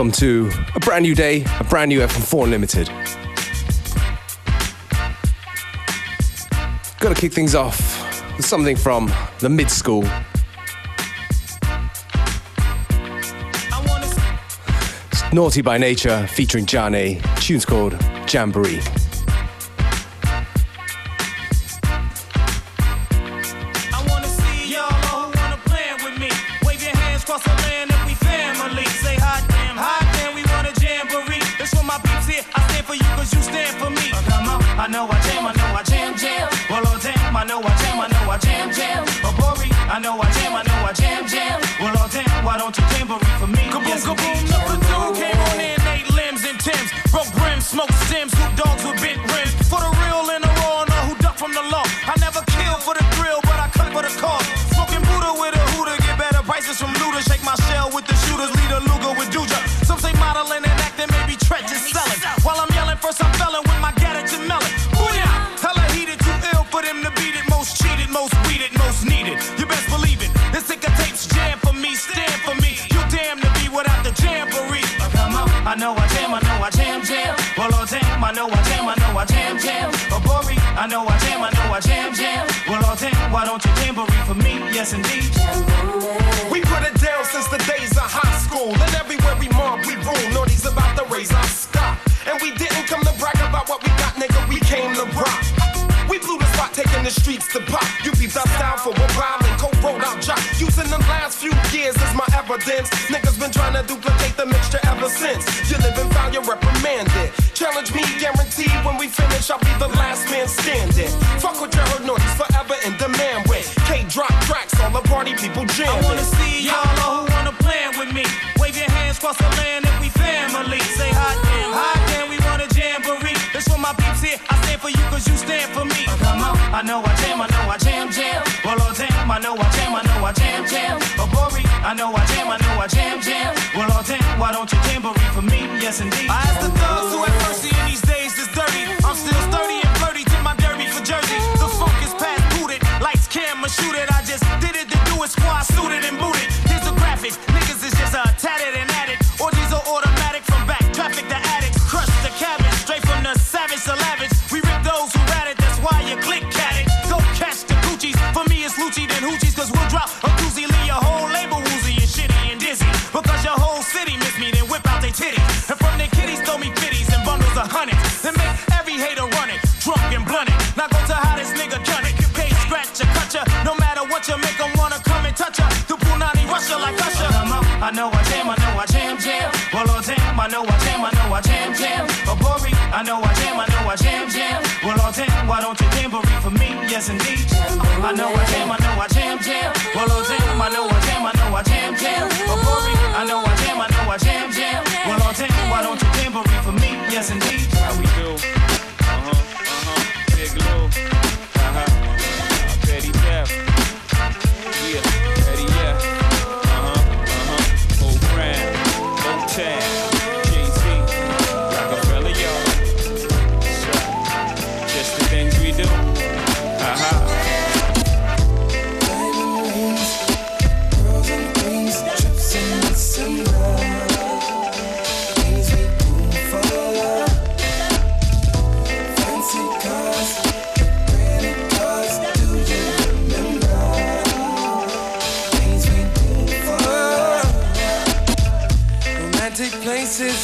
Welcome to a brand new day, a brand new FM4 Unlimited. Gonna kick things off with something from the mid school. Naughty by Nature featuring Zhané. Tune's called Jamboree. jam, I know I jam, jam. Well, all damn, why don't you tambourine for me? Yes, indeed. We put it down since the days of high school. And everywhere we mob, we rule. Naughty's about to raise our stock. And we didn't come to brag about what we got, nigga. We came to rock. We blew the spot, taking the streets to pop. You be best down for what while and co-wrote out jock. Using the last few years as my evidence. Niggas been trying to duplicate the mixture ever since. You live and found your representative demand it. Challenge me, guaranteed when we finish, I'll be the last man standing. Fuck with your heard noise forever in the man way. K drop tracks, all the party people jam. I wanna see y'all know who wanna plan with me. Wave your hands across the land if we family. Say hot damn, hot damn, we want a jamboree. That's what my peeps here. I stand for you cause you stand for me. Oh, come on, I know I jam, I know I jam, jam. Well, all damn, I know I jam, I know I jam, jam. Oh, Bori, I know I jam, I know I jam, jam. Well, all damn, why don't you jamboree? yes indeed. I asked the thugs know I jam jam. Oh, Bori, I know I jam, I know I jam jam. Well, all damn, why don't you jamboree for me? Yes, indeed. I know I jam, I know I jam jam. Well, all damn, I know I jam, I know I jam jam. Oh, Bori, I know I jam, I know I jam jam. Well, all damn, why don't you jamboree for me? Yes, indeed. How we do? Uh huh, uh huh. Big Lou. Uh huh. Petty Death. Yeah, Petty Yeah. Uh huh, uh huh. Old Grand, Old Tag.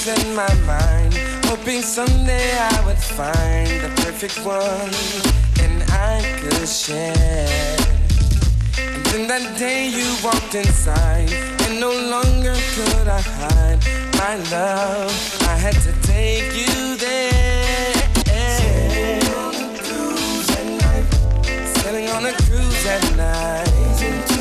in my mind, hoping someday I would find the perfect one and I could share. And then that day you walked inside, and no longer could I hide my love. I had to take you there. Sailing on a cruise at night.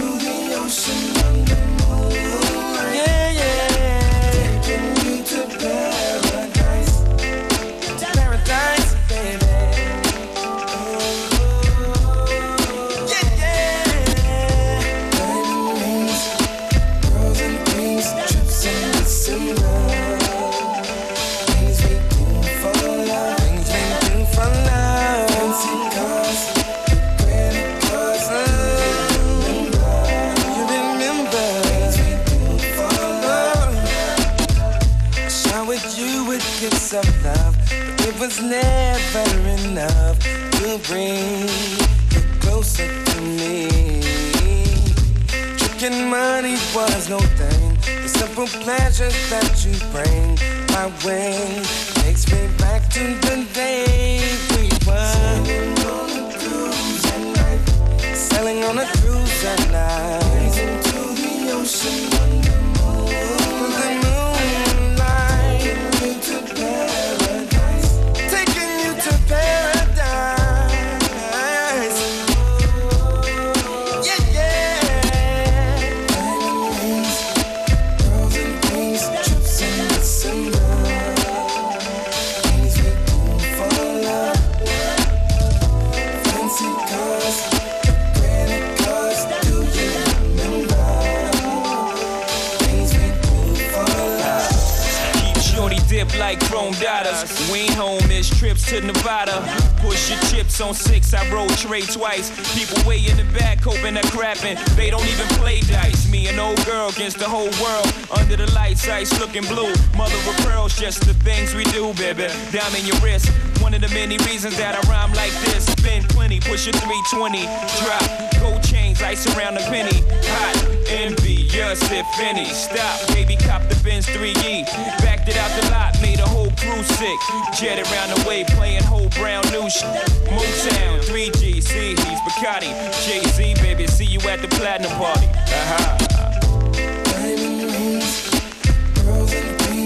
Pleasures that Chips on six, I roll trade twice. People way in the back hoping they're crapping. They don't even play dice. Me and old girl against the whole world. Ice looking blue. Mother of pearls, just the things we do, baby. Diamond in your wrist. One of the many reasons that I rhyme like this. Spend plenty, push a 320. Drop gold chains, ice around the penny. Hot, envious if any. Stop, baby, cop the Benz 3E. Backed it out the lot, made a whole crew sick. Jet around the way, playing whole brown new shit. Motown, 3G, see, he's Bacardi. Jay Z, baby, see you at the platinum party. Uh-huh. Diamond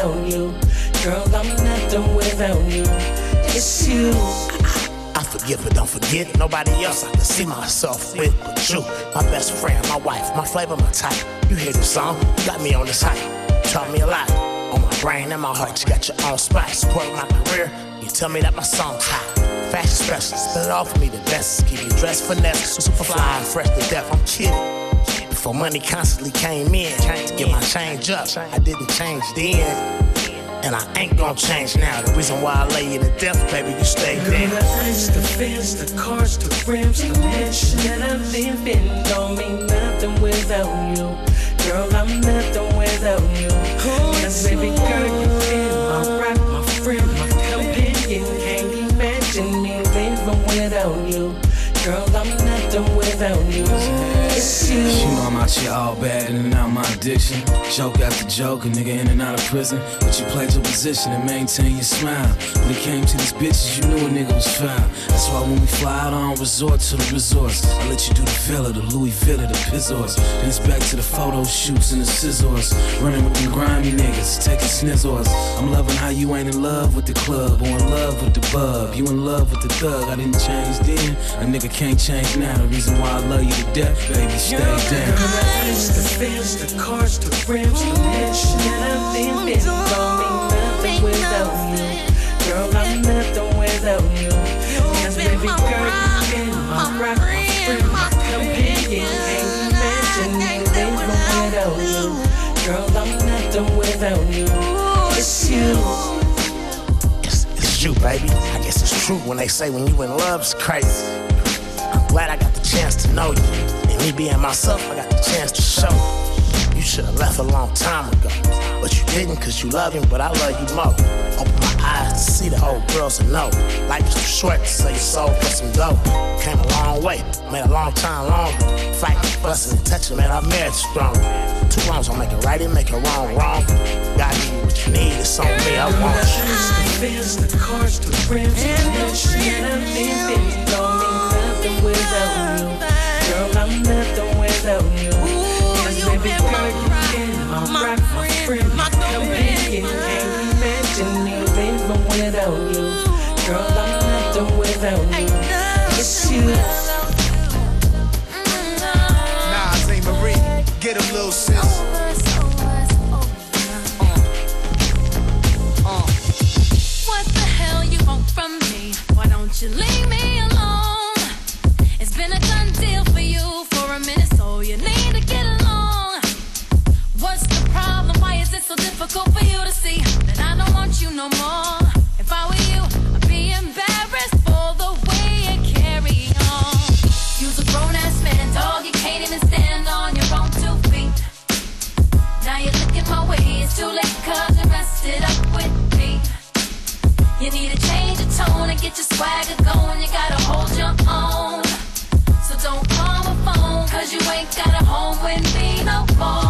you. Girl, I'm nothing without you. It's you. I forgive but don't forget nobody else I can see myself with but you. My best friend, my wife, my flavor, my type. You hear the song, got me on this hype. Taught me a lot on my brain and my heart, you got your own spot. Support my career, you tell me that my song's hot. Fashion special, spit it off for me the best. Keep you dressed finesse, super fly fresh to death. I'm kidding. Before money constantly came in, to get my change up. I didn't change then. And I ain't gonna change now. The reason why I lay you to death, baby, you stay there. Girl, the ice, the fence, the cars, the rims, the mansion that I live in don't mean nothing without you. Girl, I'm nothing without you. Yes, baby girl, you been my rock, my friend, my companion. Can't imagine me living without you. Girl, I'm nothing without you. You. You know I'm out here all bad in and out my addiction. Joke after joke, a nigga in and out of prison. But you played your position and maintain your smile. When it came to these bitches, you knew a nigga was foul. That's why when we fly out, I don't resort to the resorts. I let you do the Villa, the Louis Villa, the Pizzors. Then it's back to the photo shoots and the scissors. Running with them grimy niggas, taking snizzors. I'm loving how you ain't in love with the club or in love with the bub. You in love with the thug. I didn't change then. A nigga can't change now. The reason why I love you to death, baby, stay down. The ice, the fence, the cars, the rims, the mansion that I live in don't mean nothing without you. Girl, I'm nothing without you. Yes, baby girl, you been my rock, my friend, my companion. Can't imagine me living without you. Girl, I'm nothing without you. It's you. You, baby. I guess it's true when they say when you in love, it's crazy. I'm glad I got the chance to know you. And me being myself, I got the chance to show you. You should have left a long time ago. But you didn't cause you love him, but I love you more. Open my eyes to see the old girls and know. Life is too short to sell your soul for some dough. Came a long way, made a long time longer. Fighting, fussing, and touching, man, our marriage stronger. Two wrongs don't make it right, it make it wrong, wrong. God you what you need, it's on me, I want you. the cars, the rims, the rock, my companion. Can't imagine living without you. Girl, I'm nothing without you. It's you. Nas, Marie, get a little sis. Swagger going. You gotta hold your own. So don't call my phone, cause you ain't got a home with me no more.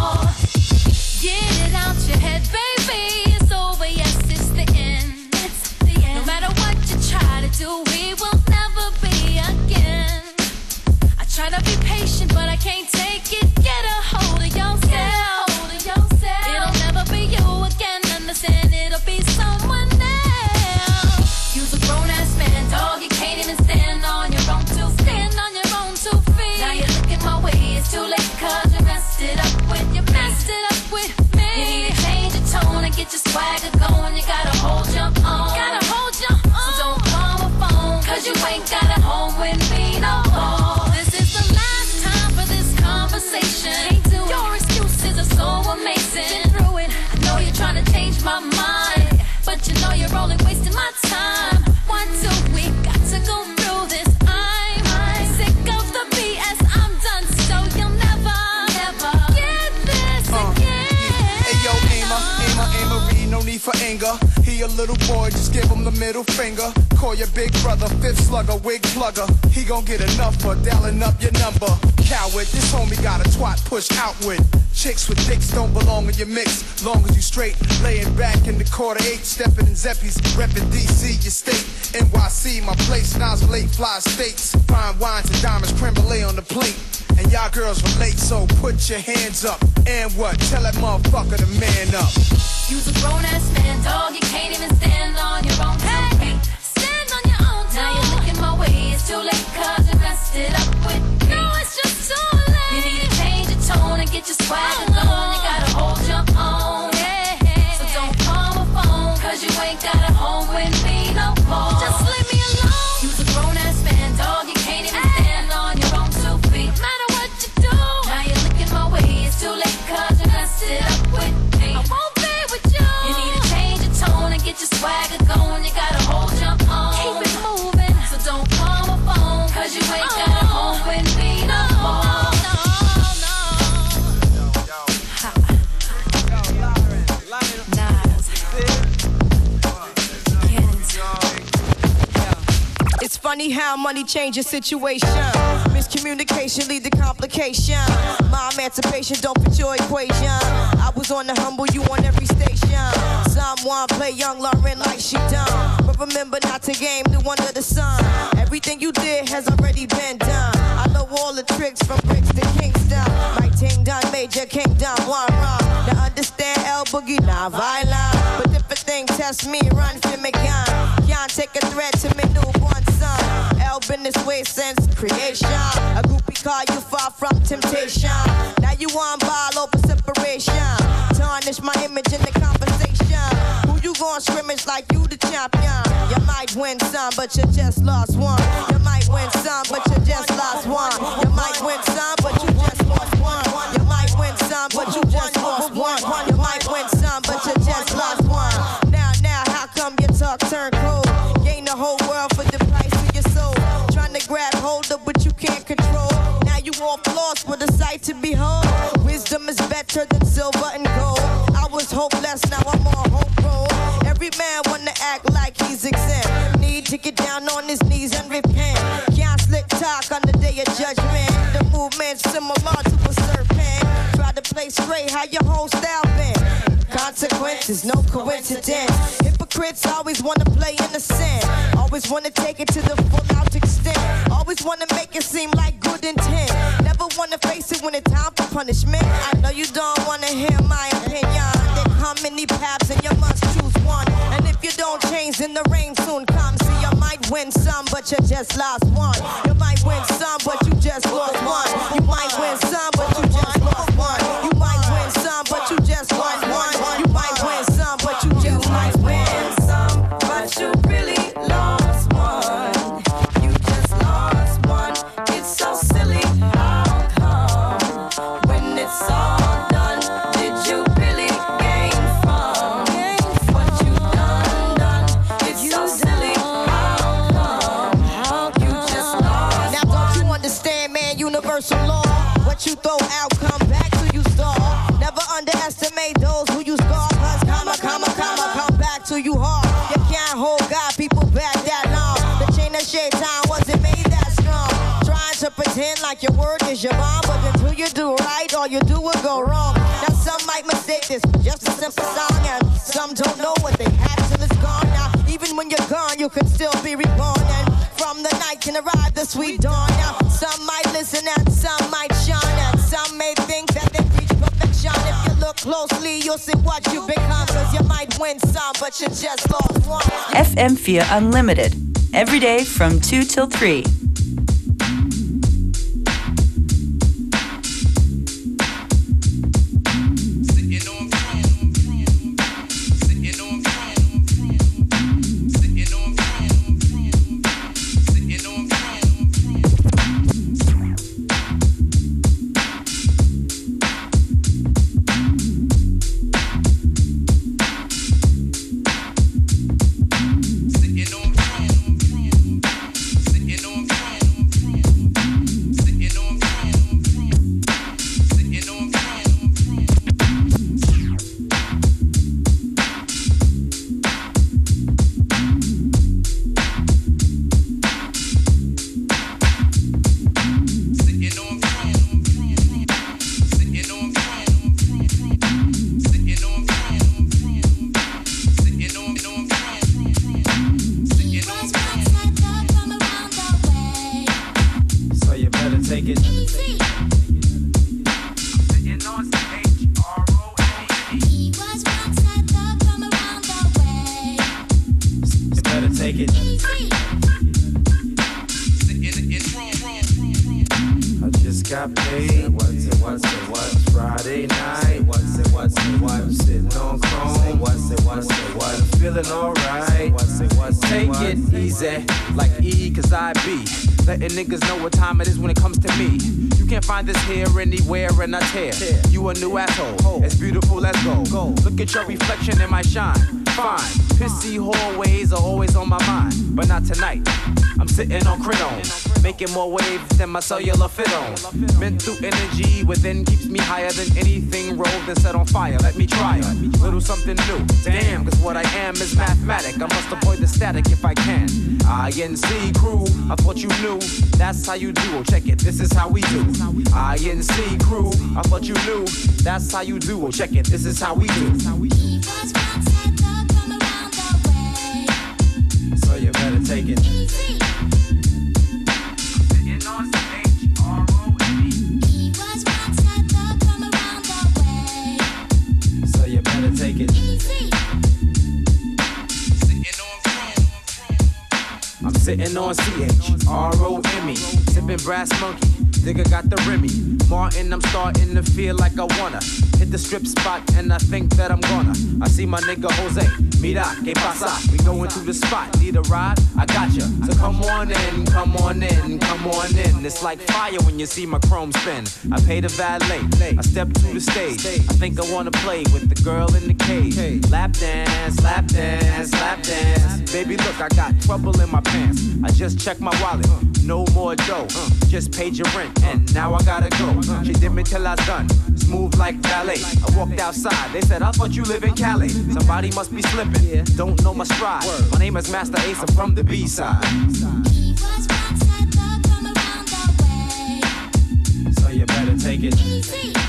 Tone and get your swagger going. You gotta hold your own. Little boy, just give him the middle finger. Call your big brother, fifth slugger, wig plugger. He gon' get enough for dialing up your number. Coward, this homie got a twat push outward. Chicks with dicks don't belong in your mix. Long as you straight, laying back in the quarter eight, stepping in Zeppies, reppin' DC, your state. NYC, my place, Nas late, fly states. Fine wines and diamonds, creme brulee on the plate. And y'all girls relate, so put your hands up. And what? Tell that motherfucker to man up. You's a grown ass man, dog. You can't even stand on your own two It's too late, cause you messed it up with me. No, it's just too late. You need to change your tone and get your swagger going. Oh, It's funny how money changes situation. Miscommunication lead to complication. My emancipation don't fit your equation. I was on the humble, you on every station. Someone play young Lauryn like she done. But remember not to game new under the sun. Everything you did has already been done. I know all the tricks from bricks to Kingston. My ting done major kingdom one wrong. Now understand L Boogie not violent. Thing test me, run for me gun. Can't take a threat to me newborn son. L been this way since creation. A groupie call you far from temptation. Now you on ball over separation. Tarnish my image in the conversation. Who you gon' scrimmage like you the champion? You might win some, but you just lost one. You might win some, but you just lost one. You might win some, the whole world for the price of your soul. Trying to grab hold of what you can't control. Now you off lost with a sight to behold. Wisdom is better than silver and gold. I was hopeless, now I'm on hope roll. Every man wanna act like he's exempt. Need to get down on his knees and repent. Can't slick talk on the day of judgment. The movement's similar to a serpent. Try to play straight, how your whole style been. Consequences, no coincidence. Hypocrites always wanna play innocent. Always wanna take it to the full out extent. Always wanna make it seem like good intent. Never wanna face it when it's time for punishment. I know you don't wanna hear my opinion. There come many paths and you must choose one. And if you don't change, then the rain soon comes. See, you might win some, but you just lost one. You might win some, but you just lost one. You might win some, but you just lost word is your but until you do right, all you do will go wrong. Now some might mistake this just a simple song, and some don't know what they till it's gone. Now even when you're gone, you can still be reborn, and from the night can arrive the sweet dawn. Now some might listen and some might shine, and some may think that they reach perfection. If you look closely, you'll see what you become, cause you might win some, but you just lost one. FM4 Unlimited. Every day from 2 till 3. On. Making more waves than my cellular fit on. Mental energy within keeps me higher than anything rolled and set on fire. Let me try it. Little something new. Damn, cause what I am is mathematic. I must avoid the static if I can. INC crew, I thought you knew. That's how you do. Check it, this is how we do. INC crew, I thought you knew. That's how you do. Check it, this is how we do. So you better take it. Sitting on CH, R-O-M-E, sipping brass monkey. Nigga got the Remy. Martin, I'm starting to feel like I wanna hit the strip spot, and I think that I'm gonna. I see my nigga Jose. Mira, que pasa? We going to the spot. Need a ride? I got ya. So come on in, come on in, come on in. It's like fire when you see my chrome spin. I pay the valet. I step to the stage. I think I wanna play with the girl in the cage. Lap dance, lap dance, lap dance. Baby, look, I got trouble in my pants. I just checked my wallet. No more dough. Just paid your rent, and now I gotta go. She did me till I done. Smooth like ballet. I walked outside. They said, I thought you live in Cali. Somebody must be slipping. Don't know my stride. My name is Masta Ace. I'm from the B side. So you better take it. So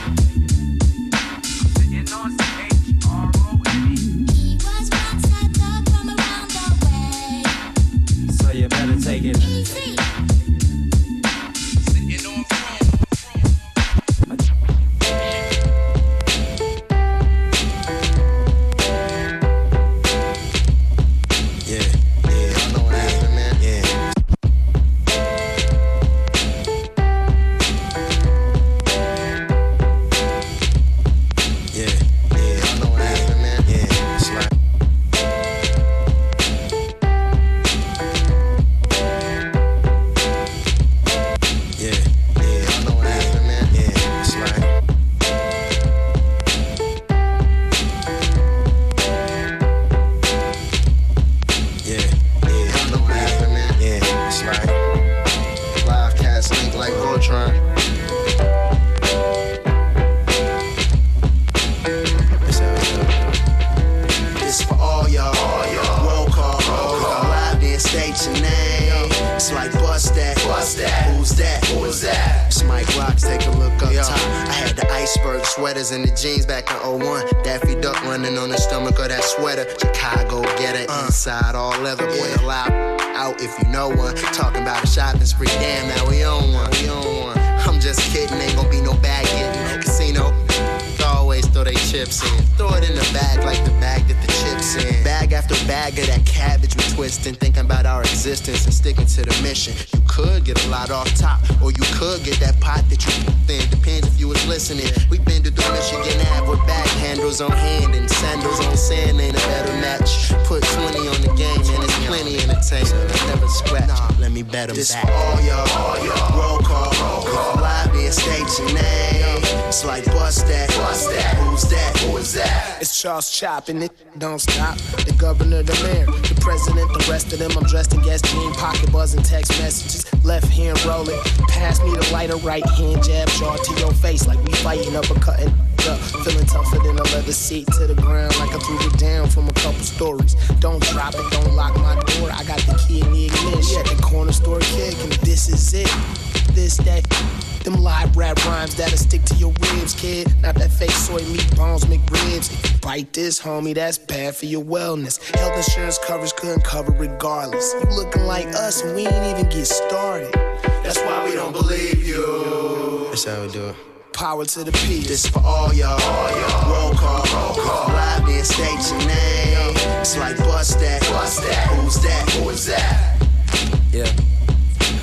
if you was listening. We been to the Michigan Ave with bag handles on hand and sandals on sand. Ain't a better match. Put 20 on the game, and it's plenty entertainment. Let me bet 'em This back. for all y'all. Roll call. Roll call. Live state your name. It's like bust that. Bust that. Who's that? Who is that? It's Charles chopping it, don't stop. The governor, the mayor, the president, the rest of them. I'm dressed in gas jean, pocket buzzing text messages. Left hand rolling, pass me the lighter, right hand jab, jaw to your face like we fighting uppercutting. Up, feeling tougher than a leather seat to the ground like I threw it down from a couple stories. Don't drop it, don't lock my door. I got the key in the ignition. The corner store kick, and this is it. This, that, them live rap rhymes that'll stick to your ribs, kid. Not that fake soy meat bones, McRibs. Bite this, homie, that's bad for your wellness. Health insurance coverage couldn't cover regardless. You looking like us, and we ain't even get started. That's why we don't believe you. That's how we do it. Power to the P. This for all y'all. Roll call. Call. Live and state your name. It's like bust that. Bust that. Who's that? Who is that? Yeah.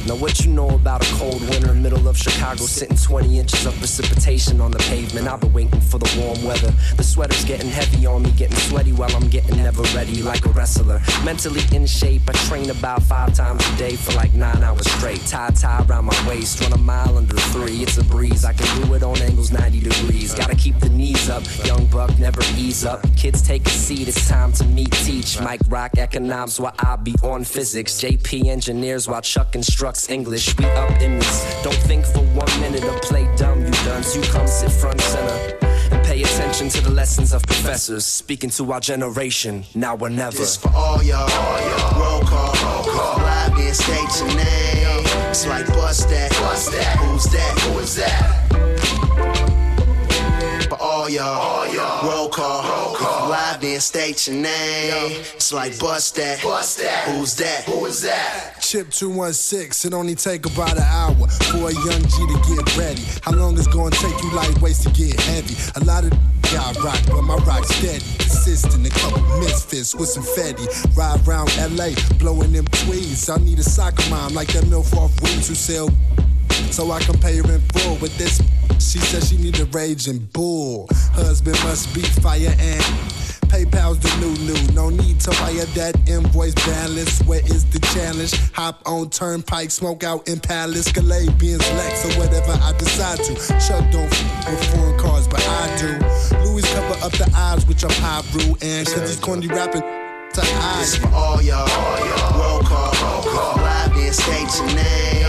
Now what you know about a cold winter, middle of Chicago, sitting 20 inches of precipitation on the pavement. I've been waiting for the warm weather. The sweater's getting heavy on me, getting sweaty while I'm getting never ready like a wrestler. Mentally in shape, I train about five times a day for like nine hours straight. Tie tie around my waist, run a mile under three. It's a breeze. I can do it on angles 90 degrees. Gotta keep the knees up. Young buck never ease up. Kids take a seat. It's time to meet teach. Mike rock economics while I be on physics. JP engineers while Chuck instructs English. We up in this. Don't think for one minute or play dumb. You dunce. You come sit front center. And pay attention to the lessons of professors speaking to our generation now or never. This for all y'all. Roll call. Roll call. Live and state your name. It's like bust that. Bust that. Who's that? Who is that? For all y'all. Roll call. Roll call. Live and state your name. It's like bust that. Bust that. Who's that? Who is that? Chip 216, it only take about an hour for a young G to get ready. How long it's gonna take you lightweights to get heavy? A lot of got rock, but my rock steady. Consistent, a couple misfits with some fetty. Ride around LA, blowing them tweeds. I need a soccer mom like that milf off weeds who sell so I can pay her in full with this. She said she need a raging bull. Husband must be fire and PayPal's the new new. No need to wire that invoice balance. Where is the challenge? Hop on turnpike, smoke out in Palace, Galabians, Lex, or whatever I decide to. Chuck don't f- with foreign cars, but I do. Louis cover up the eyes with your pop brew and cause he's corny rapping to This for all y'all. Roll call. Roll call. Live and state your name.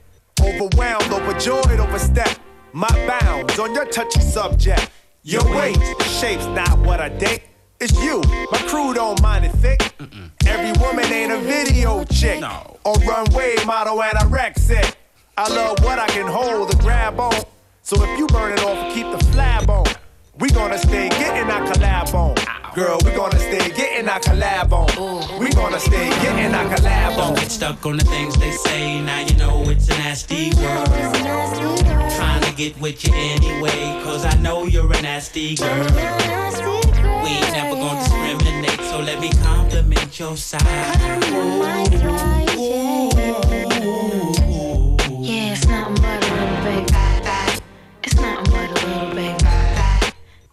overwhelmed, overjoyed, overstep my bounds on your touchy subject. Your weight, shape's not what I date. It's you, my crew don't mind it thick. Every woman ain't a video chick no. or runway model anorexic. I love what I can hold, the grab on. So if you burn it off, keep the flab on. We gonna stay getting our collab on. Girl, we gonna stay getting our collab on. We gonna stay getting our collab Don't on. get stuck on the things they say. Now you know it's a nasty world. Trying to get with you anyway, cause I know you're a nasty girl. We ain't never gonna discriminate, so let me compliment your side.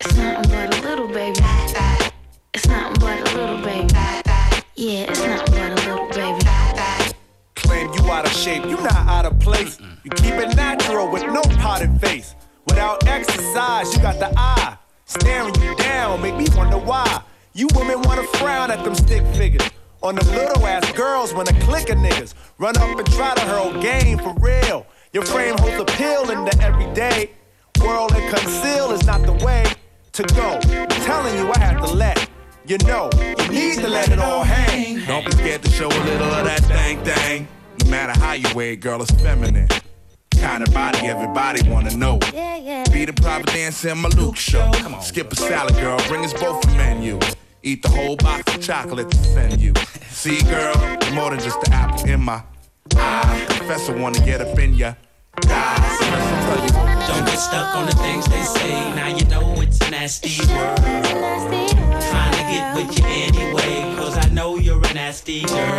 It's nothing but a little baby. It's nothing but a little baby. Yeah, it's nothing but a little baby. Claim you out of shape, you not out of place. You keep it natural with no potted face. Without exercise, you got the eye Staring you down, make me wonder why. You women wanna frown at them stick figures. On them little ass girls when a clique of niggas run up and try to hurl game for real. Your frame holds appeal in the everyday. World and conceal is not the way to go. I'm telling you, I have to let you know. You need to let it all hang. Don't be scared to show a little of that thing thing. No matter how you wear it, girl, it's feminine. Kind of body everybody wanna know. Be the private dancer in my Luke show. Skip a salad, girl, bring us both a menu. Eat the whole box of chocolate to send you. See, girl, you're more than just the apple in my eye. Professor wanna get up in ya. Die. So listen, tell you what Don't get stuck on the things they say. Now you know it's a nasty world. Trying to get with you anyway, cause I know you're a nasty girl.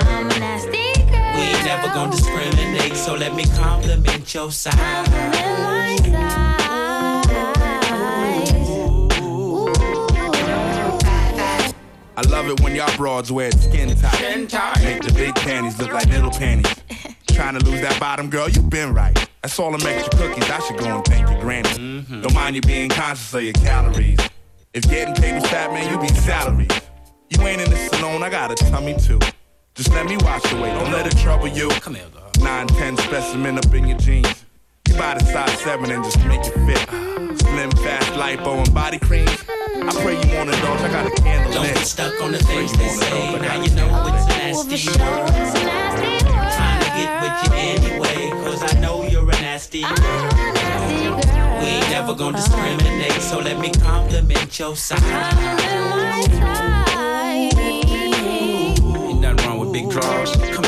We ain't never gonna discriminate, so let me compliment your side. I love it when y'all broads wear it skin tight. Skin tight. Make the big panties look like little panties. Trying to lose that bottom, girl, You've been right. That's all them extra cookies. I should go and thank your granny. Mm-hmm. Don't mind you being conscious of your calories. If getting paid was fat, man, you be salaries. You ain't in the salon, I got a tummy too. Just let me watch the way, don't let it trouble you. Come here, girl. 9, 10 specimen up in your jeans. You buy the size 7 and just make it fit. Slim, fast, lipo, and body cream. I pray you want indulge, I got a candle Don't lit. get stuck on the things they say. Now you know it's a nasty world. Trying to get with you anyway, cause I know you're a nasty girl. We ain't never gonna discriminate, so let me compliment your side. Ain't nothing wrong with big draws.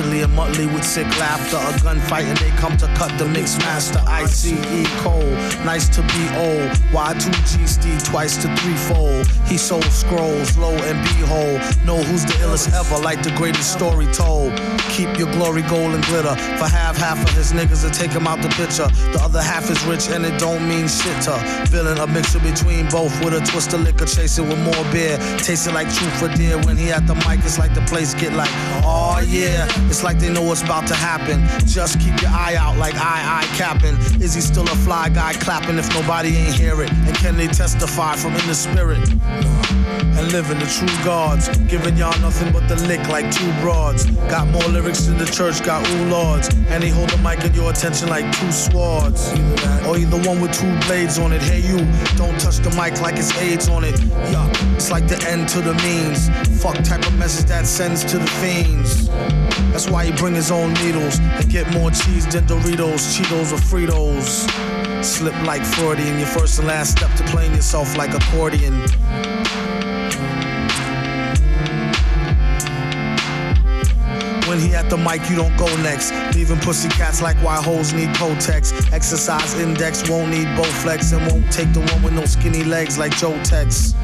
And Muttley with sick laughter. A gunfight and they come to cut the mix master. ICE Cole, nice to be old. Y2G Steve twice to threefold. He sold scrolls, low and behold. Know who's the illest ever, like the greatest story told. Keep your glory gold and glitter. For half, half of his niggas to take him out the picture. The other half is rich and it don't mean shit to. Feeling a mixture between both with a twist of liquor, chasing with more beer. Tasting like truth for dear. When he at the mic, it's like the place get like, yeah. It's like they know what's about to happen. Just keep your eye out like I, I capping. Is he still a fly guy clapping if nobody ain't hear it? And can they testify from in the spirit? And living the true gods, giving y'all nothing but the lick like two broads. Got more lyrics in the church got ooh lords. And he hold the mic in your attention like two swords. Or either one with two blades on it. Hey you, don't touch the mic like it's AIDS on it. Yeah, it's like the end to the means. Fuck type of message that sends to the fiends. That's why he bring his own needles and get more cheese than Doritos, Cheetos, or Fritos. Slip like Freudian, your first and last step to playing yourself like accordion. When he at the mic, you don't go next. Leaving pussy cats like why hoes need Kotex. Exercise index won't need Bowflex and won't take the one with no skinny legs like Joe Tex.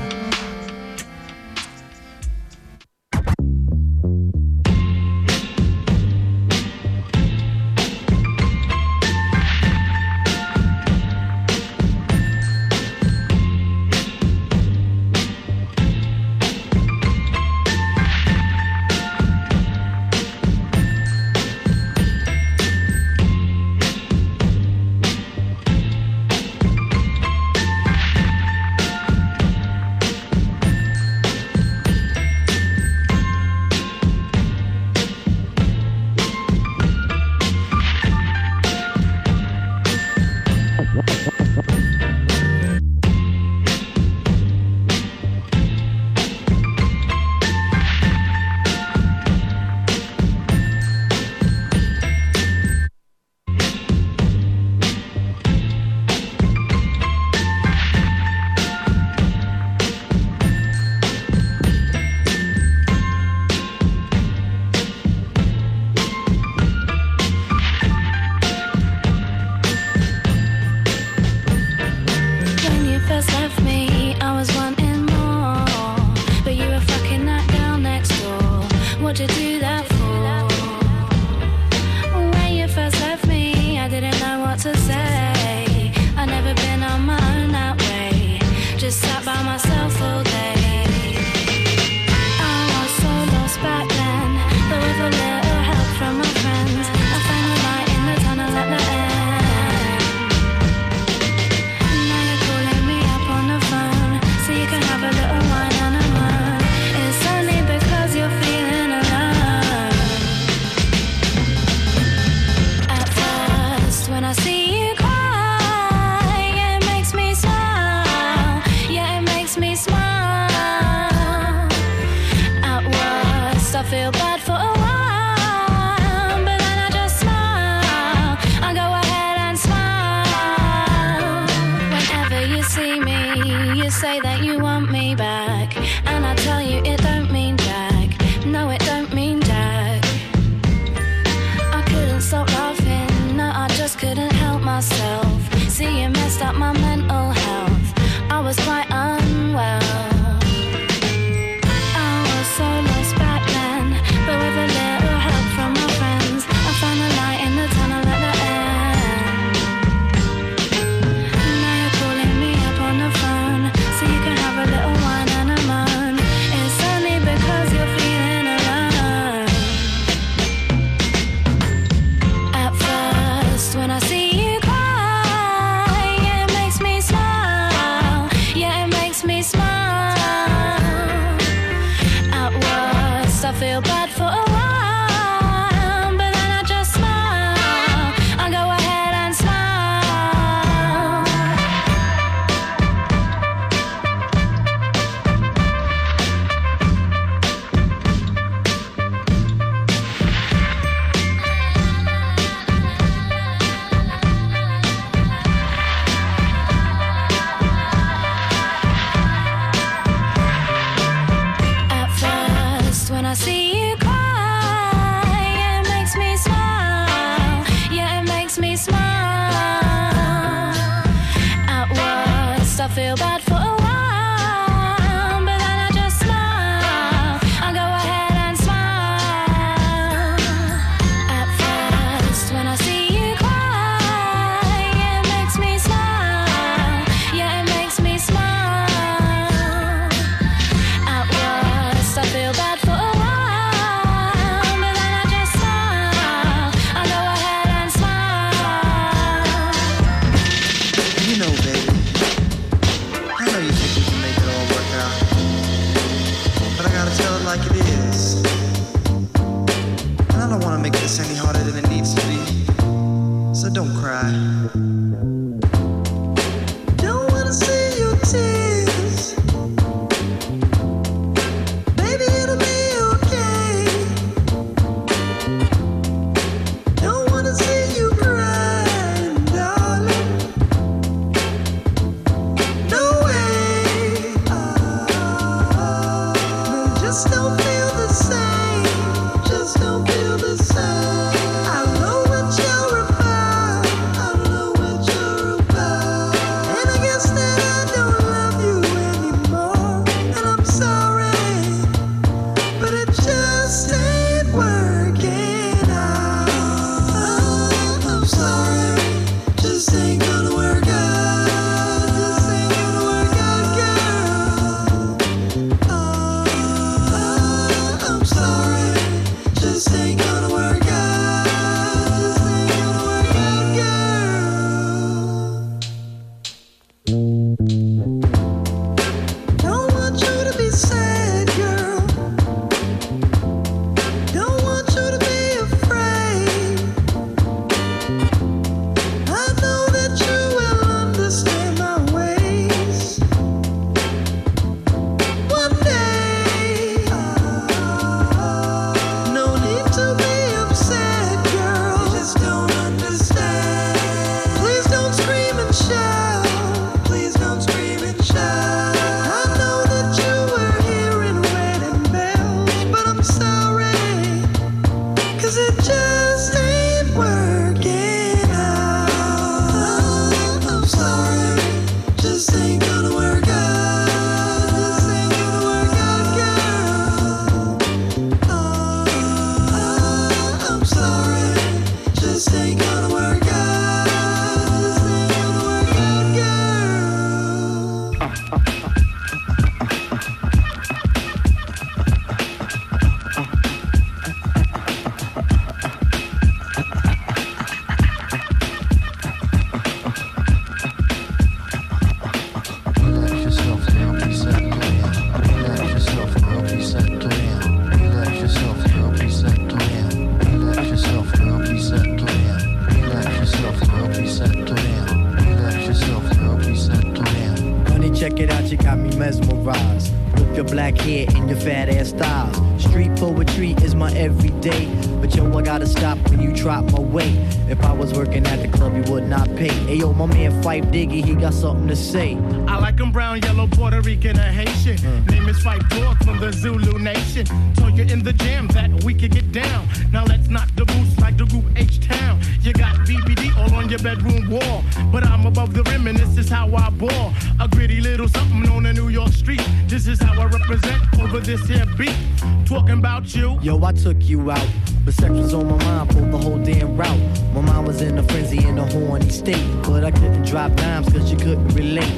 Took you out. But sex was on my mind for the whole damn route. My mind was in a frenzy in a horny state. But I couldn't drop dimes cause you couldn't relate.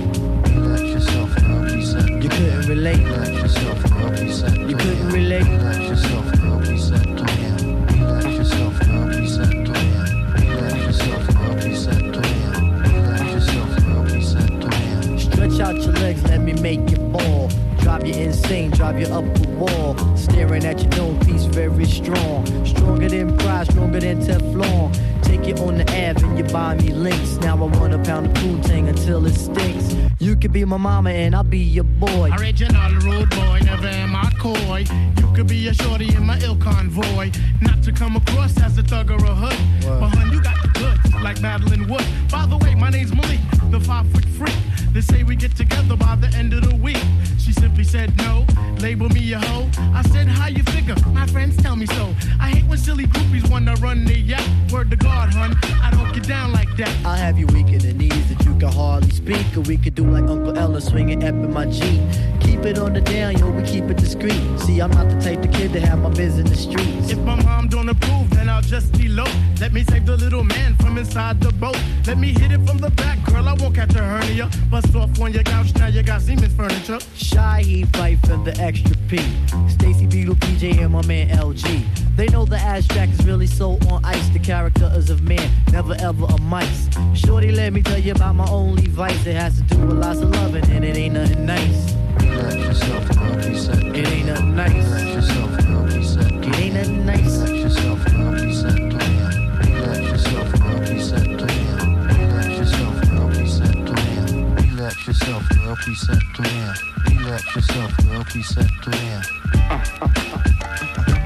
Relax yourself, girl, settled You couldn't relate. Relax yourself, girl, settled You couldn't relate. Relax yourself, girl, settled. Relax yourself, girl, be. Relax yourself, girl, be. Relax yourself, girl, be. Stretch out your legs, let me make you fall. Drive you insane, drive you up the wall. Staring at your dome piece, very strong. Stronger than pride, stronger than Teflon. Take you on the Ave and you buy me links. Now I want a pound of Poontang until it stinks. You could be my mama and I'll be your boy. Original rude boy, never am I coy. You could be a shorty in my ill convoy. Not to come across as a thug or a hood. But hun, you got the goods, like Madeline Wood. By the way, my name's Malik, the five foot freak. They say we get together by the end of the week. She simply said no, label me a hoe. I said, how you figure? My friends tell me so. I hate when silly groupies wanna run the yak. Word to God, hun, I don't get down like that. I'll have you weak in the knees that you can hardly speak. Or we could do like Uncle Ella swinging up in my Jeep. Keep it on the down, yo, we keep it discreet. See, I'm not the type of kid to have my biz in the streets. If my mom don't approve, then I'll just be low. Let me save the little man from inside the boat. Let me hit it from the back, girl. I won't catch a hernia. Bust off on your couch, now you got Seaman's furniture. Shy, he fight for the extra P. Stacy Beetle, PJ, and my man LG. They know the abstract is really so on ice. The character is of man, never ever a mice. Shorty, let me tell you about my only vice. It has to do with lots of loving, and it ain't nothing nice preset to him. Relax yourself, girl, Be preset to him. Uh, uh, uh,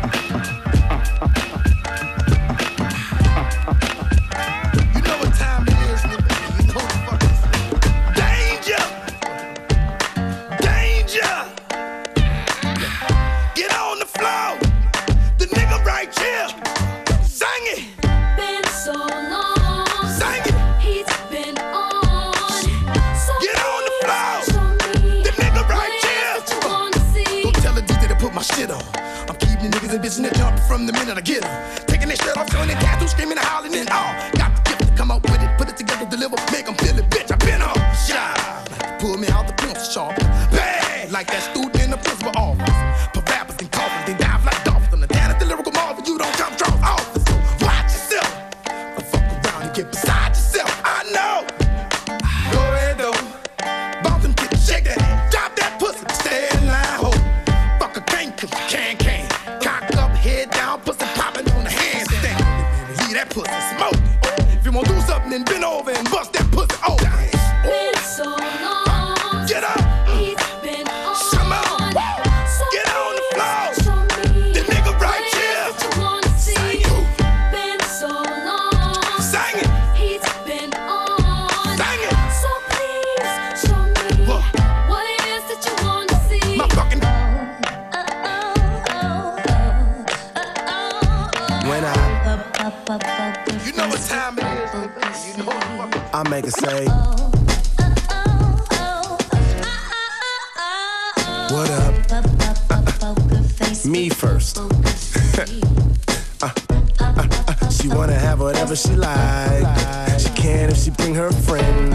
have whatever she like. She can if she bring her friend.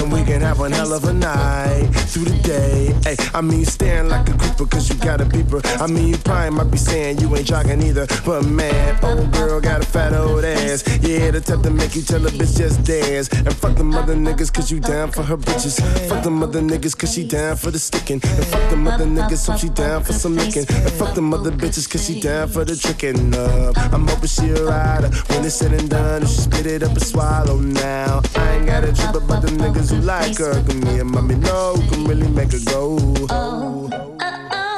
And we can have one hell of a night through the day. Hey, I mean, staring like a creeper cause you got a beeper. I mean, you probably might be saying you ain't jogging either. But man, old girl got a fat old ass. Yeah, the type to make you tell a bitch just dance. And fuck the mother niggas cause you down for her bitches. Fuck the mother niggas cause she down for the sticking. And fuck the mother niggas so she down for some licking. And fuck the mother bitches cause she down for the tricking up. I'm hoping she a rider when it's said and done. She spit it up and swallow now. I ain't got a trip about the niggas who like her. Cause me and mommy know who can really make her go.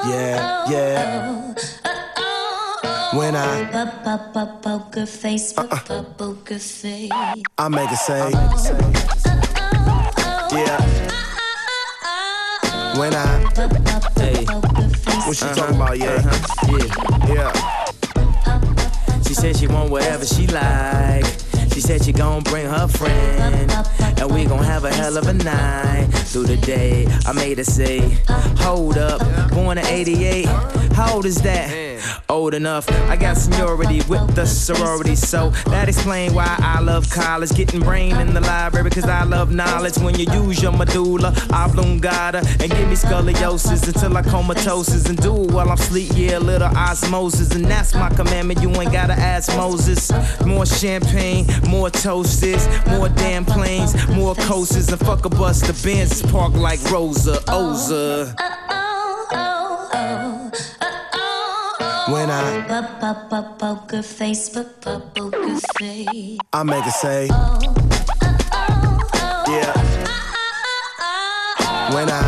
Yeah, yeah. When I, Poker face, uh-uh. poker face. I make it say, yeah. When I, Hey, what she talking about, yeah? Uh-huh. yeah. Yeah. She said she want whatever she like. She said she gon' bring her friend. And we gon' have a hell of a night through the day. I made her say, Hold up, born in 88. How old is that? Old enough. I got seniority with the sorority, so that explain why I love college. Getting brain in the library, cause I love knowledge. When you use your medulla oblongata and give me scoliosis until I comatosis and do it while I'm sleep. Yeah, little osmosis, and that's my commandment. You ain't gotta ask Moses. More champagne, more toasters, more damn planes, more coasters, and fuck a bus. The Benz park like Rosa Oza. When I, Poker face, poker face. I make it say, yeah. When I,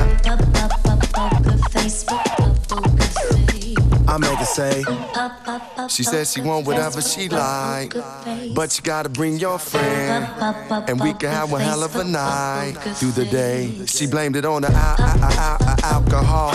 I make it say, She said she want whatever she like, but you gotta bring your friend, and we can have a hell of a night through the day. She blamed it on the al- alcohol.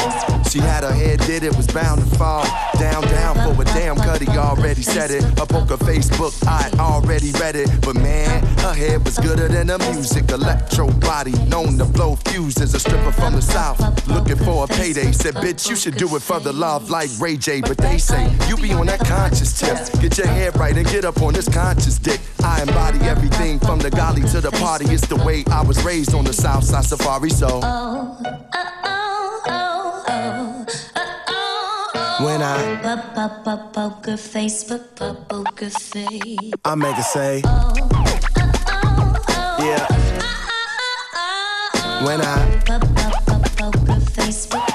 She had her head did it was bound to fall down, down for a damn cutty already said it. Up on her Facebook, I already read it, but man, her head was gooder than the music. Electro body, known to blow fuses. A stripper from the south, looking for a payday. Said, bitch, you should do it for the love like Ray J. But they say you be on that conscious tip. Get your head right and get up on this conscious dick. I embody everything from the golly to the party. It's the way I was raised on the south side safari. So oh, uh, when I poker face, poker face. I make it say, oh, oh, oh, yeah. When I poker face.